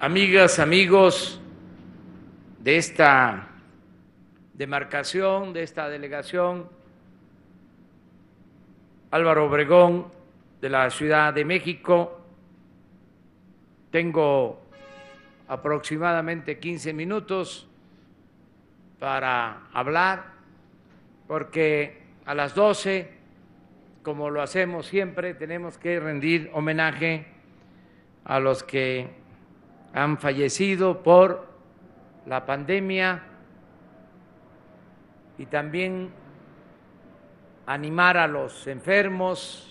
amigas, amigos de esta demarcación, de esta delegación, Álvaro Obregón de la Ciudad de México. Tengo aproximadamente 15 minutos para hablar, porque a las 12, como lo hacemos siempre, tenemos que rendir homenaje a los que han fallecido por la pandemia y también animar a los enfermos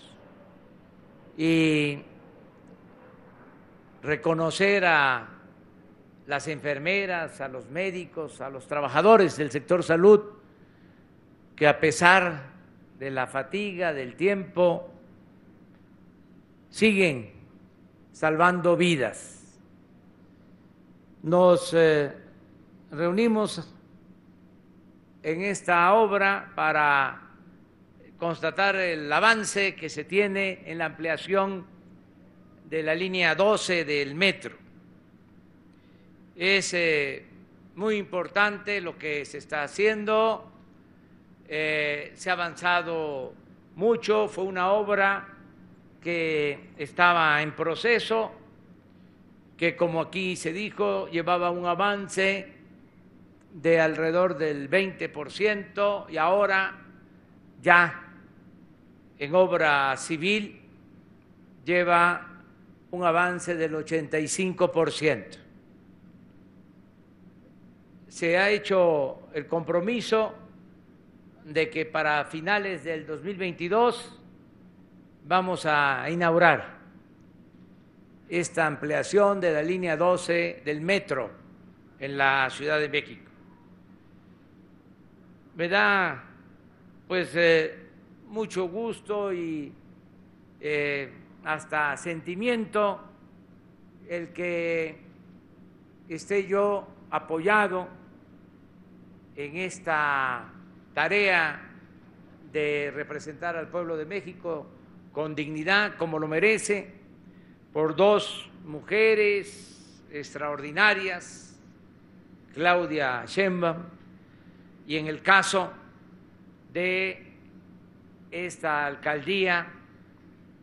y reconocer a las enfermeras, a los médicos, a los trabajadores del sector salud, que a pesar de la fatiga, del tiempo, siguen salvando vidas. Nos eh, reunimos en esta obra para constatar el avance que se tiene en la ampliación de la línea 12 del metro. Es eh, muy importante lo que se está haciendo, eh, se ha avanzado mucho, fue una obra que estaba en proceso, que como aquí se dijo, llevaba un avance de alrededor del 20% y ahora ya en obra civil lleva un avance del 85%. Se ha hecho el compromiso de que para finales del 2022 vamos a inaugurar esta ampliación de la línea 12 del metro en la Ciudad de México. Me da pues eh, mucho gusto y eh, hasta sentimiento el que esté yo apoyado en esta tarea de representar al pueblo de México con dignidad, como lo merece, por dos mujeres extraordinarias, Claudia Sheinbaum y en el caso de esta alcaldía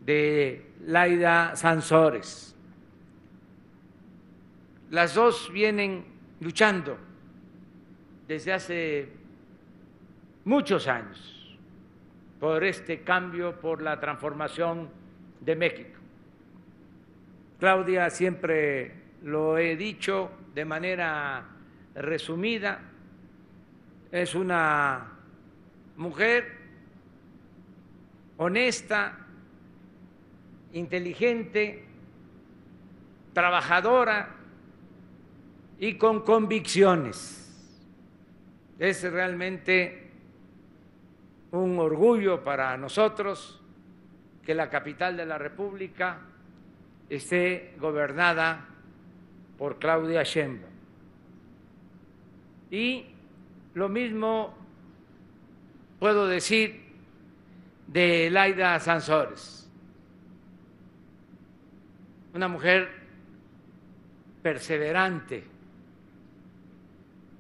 de Laida Sansores. Las dos vienen luchando desde hace muchos años por este cambio, por la transformación de México. Claudia, siempre lo he dicho de manera resumida, es una mujer honesta, inteligente, trabajadora y con convicciones. Es realmente un orgullo para nosotros que la capital de la República esté gobernada por Claudia Sheinbaum. Y lo mismo puedo decir de Laida Sansores, una mujer perseverante,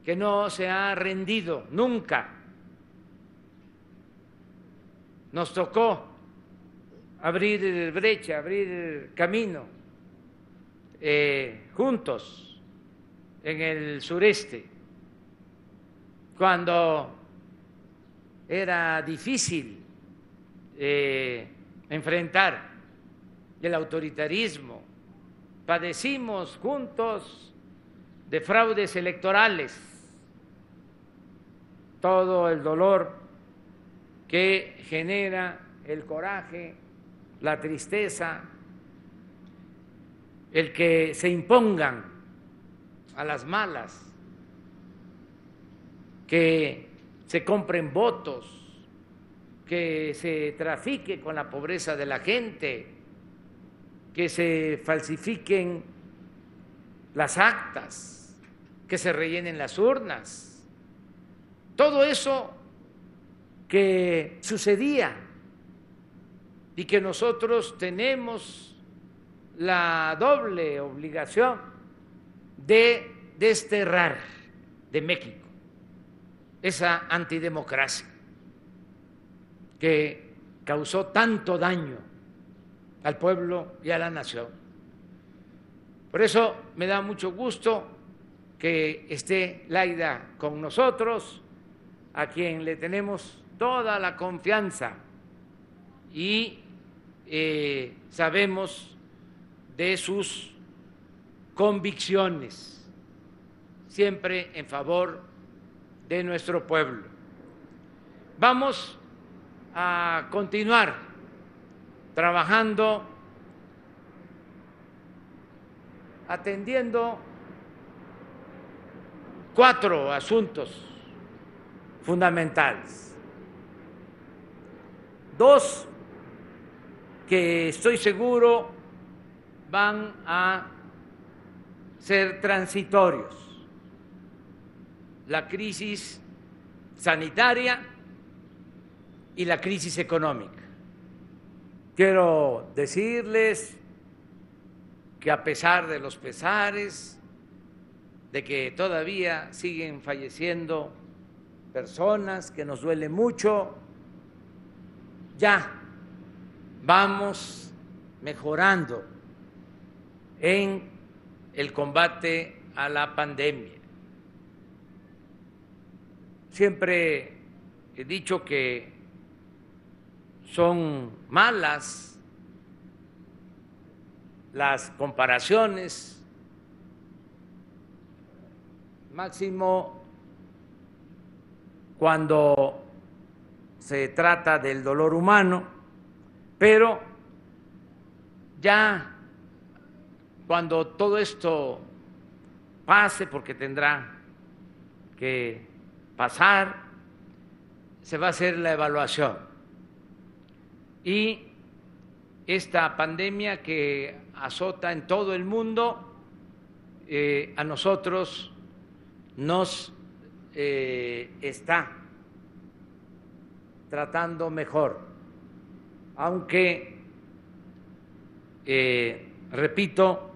que no se ha rendido nunca. Nos tocó abrir brecha, abrir camino eh, juntos en el sureste. Cuando era difícil eh, enfrentar el autoritarismo, padecimos juntos de fraudes electorales, todo el dolor que genera el coraje, la tristeza, el que se impongan a las malas que se compren votos, que se trafique con la pobreza de la gente, que se falsifiquen las actas, que se rellenen las urnas. Todo eso que sucedía y que nosotros tenemos la doble obligación de desterrar de México esa antidemocracia que causó tanto daño al pueblo y a la nación. Por eso me da mucho gusto que esté Laida con nosotros, a quien le tenemos toda la confianza y eh, sabemos de sus convicciones, siempre en favor de nuestro pueblo. Vamos a continuar trabajando, atendiendo cuatro asuntos fundamentales. Dos que estoy seguro van a ser transitorios. La crisis sanitaria y la crisis económica. Quiero decirles que a pesar de los pesares, de que todavía siguen falleciendo personas, que nos duele mucho, ya vamos mejorando en el combate a la pandemia. Siempre he dicho que son malas las comparaciones, máximo cuando se trata del dolor humano, pero ya cuando todo esto pase, porque tendrá que pasar, se va a hacer la evaluación. Y esta pandemia que azota en todo el mundo, eh, a nosotros nos eh, está tratando mejor, aunque, eh, repito,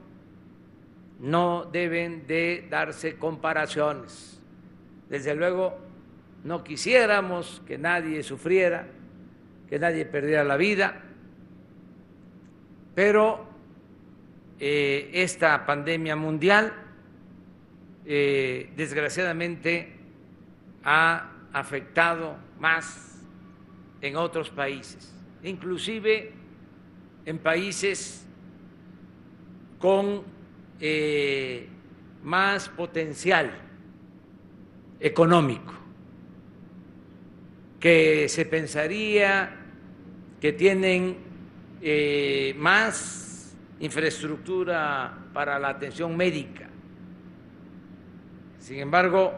no deben de darse comparaciones. Desde luego, no quisiéramos que nadie sufriera, que nadie perdiera la vida, pero eh, esta pandemia mundial, eh, desgraciadamente, ha afectado más en otros países, inclusive en países con eh, más potencial económico, que se pensaría que tienen eh, más infraestructura para la atención médica. Sin embargo,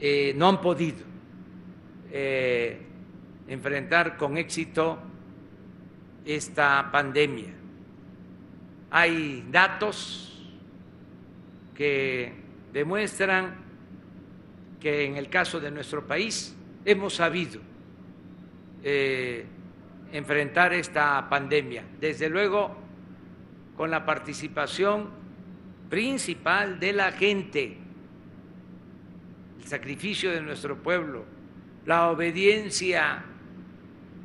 eh, no han podido enfrentar con éxito esta pandemia. Hay datos que demuestran que en el caso de nuestro país hemos sabido eh, enfrentar esta pandemia. Desde luego, con la participación principal de la gente, el sacrificio de nuestro pueblo, la obediencia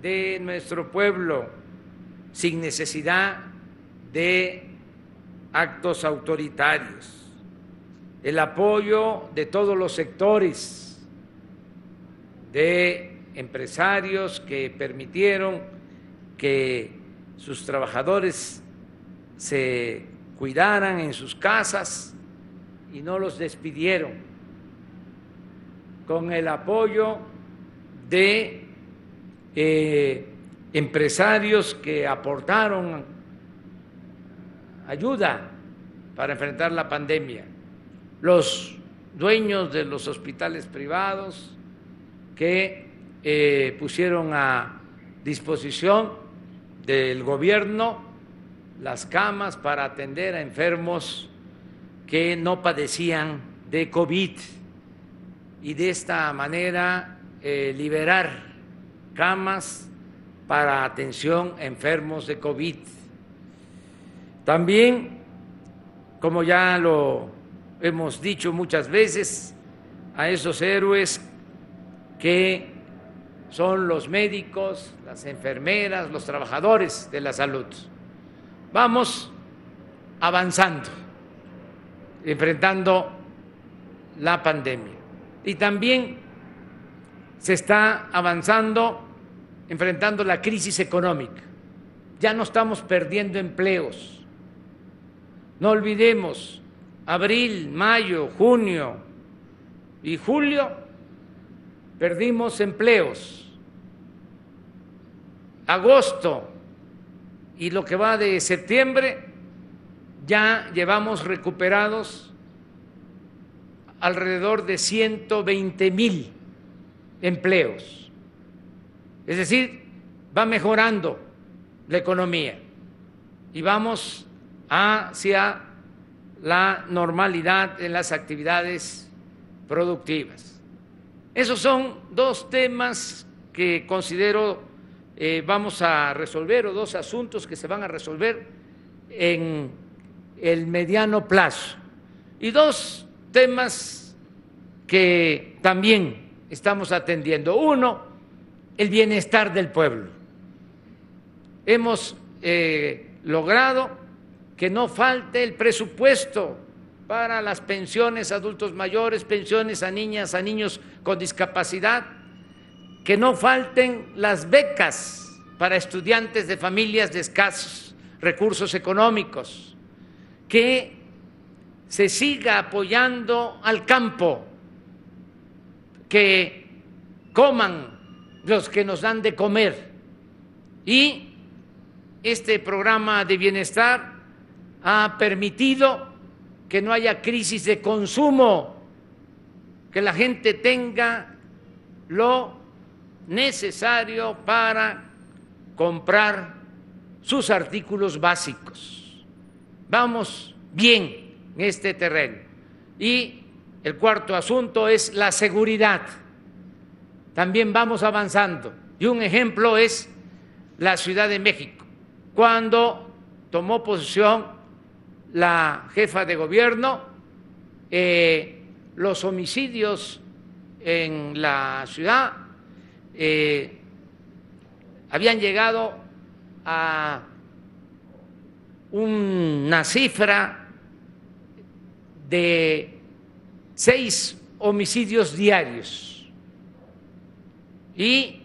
de nuestro pueblo, sin necesidad de actos autoritarios. El apoyo de todos los sectores, de empresarios que permitieron que sus trabajadores se cuidaran en sus casas y no los despidieron, con el apoyo de eh, empresarios que aportaron ayuda para enfrentar la pandemia los dueños de los hospitales privados que eh, pusieron a disposición del gobierno las camas para atender a enfermos que no padecían de COVID. Y de esta manera eh, liberar camas para atención a enfermos de COVID. También, como ya lo hemos dicho muchas veces, a esos héroes que son los médicos, las enfermeras, los trabajadores de la salud. Vamos avanzando, enfrentando la pandemia. Y también se está avanzando enfrentando la crisis económica. Ya no estamos perdiendo empleos. No olvidemos, abril, mayo, junio y julio perdimos empleos. Agosto y lo que va de septiembre ya llevamos recuperados alrededor de 120 mil empleos. Es decir, va mejorando la economía y vamos hacia la normalidad en las actividades productivas. Esos son dos temas que considero eh, vamos a resolver o dos asuntos que se van a resolver en el mediano plazo y dos temas que también estamos atendiendo. Uno, el bienestar del pueblo. Hemos eh, logrado que no falte el presupuesto para las pensiones a adultos mayores, pensiones a niñas, a niños con discapacidad, que no falten las becas para estudiantes de familias de escasos recursos económicos, que se siga apoyando al campo, que coman los que nos dan de comer. Y este programa de bienestar ha permitido que no haya crisis de consumo, que la gente tenga lo necesario para comprar sus artículos básicos. Vamos bien en este terreno. Y el cuarto asunto es la seguridad también vamos avanzando. Y un ejemplo es la Ciudad de México. Cuando tomó posesión la jefa de gobierno, eh, los homicidios en la ciudad eh, habían llegado a una cifra de seis homicidios diarios y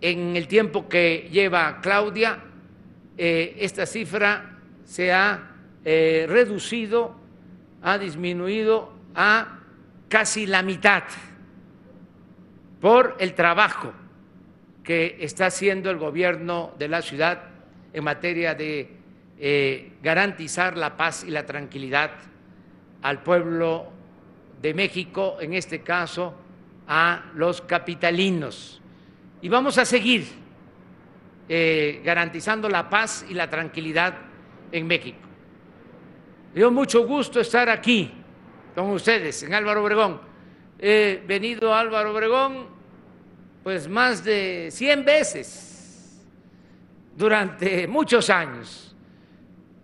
en el tiempo que lleva Claudia, eh, esta cifra se ha eh, reducido, ha disminuido a casi la mitad por el trabajo que está haciendo el gobierno de la ciudad en materia de eh, garantizar la paz y la tranquilidad al pueblo de México, en este caso a los capitalinos. Y vamos a seguir eh, garantizando la paz y la tranquilidad en México. Me dio mucho gusto estar aquí con ustedes en Álvaro Obregón. He venido a Álvaro Obregón pues más de 100 veces durante muchos años.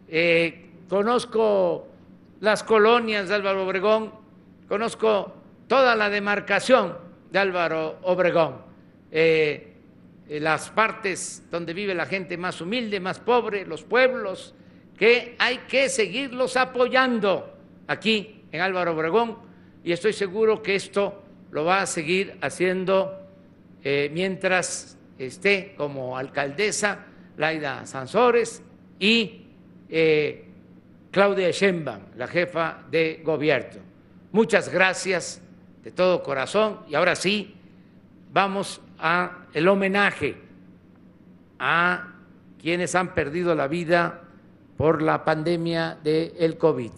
Eh, conozco las colonias de Álvaro Obregón, conozco toda la demarcación de Álvaro Obregón, eh, eh, las partes donde vive la gente más humilde, más pobre, los pueblos, que hay que seguirlos apoyando aquí en Álvaro Obregón y estoy seguro que esto lo va a seguir haciendo eh, mientras esté como alcaldesa Laida Sansores y Claudia Sheinbaum, la jefa de gobierno. Muchas gracias de todo corazón. Y ahora sí, vamos a el homenaje a quienes han perdido la vida por la pandemia del el COVID.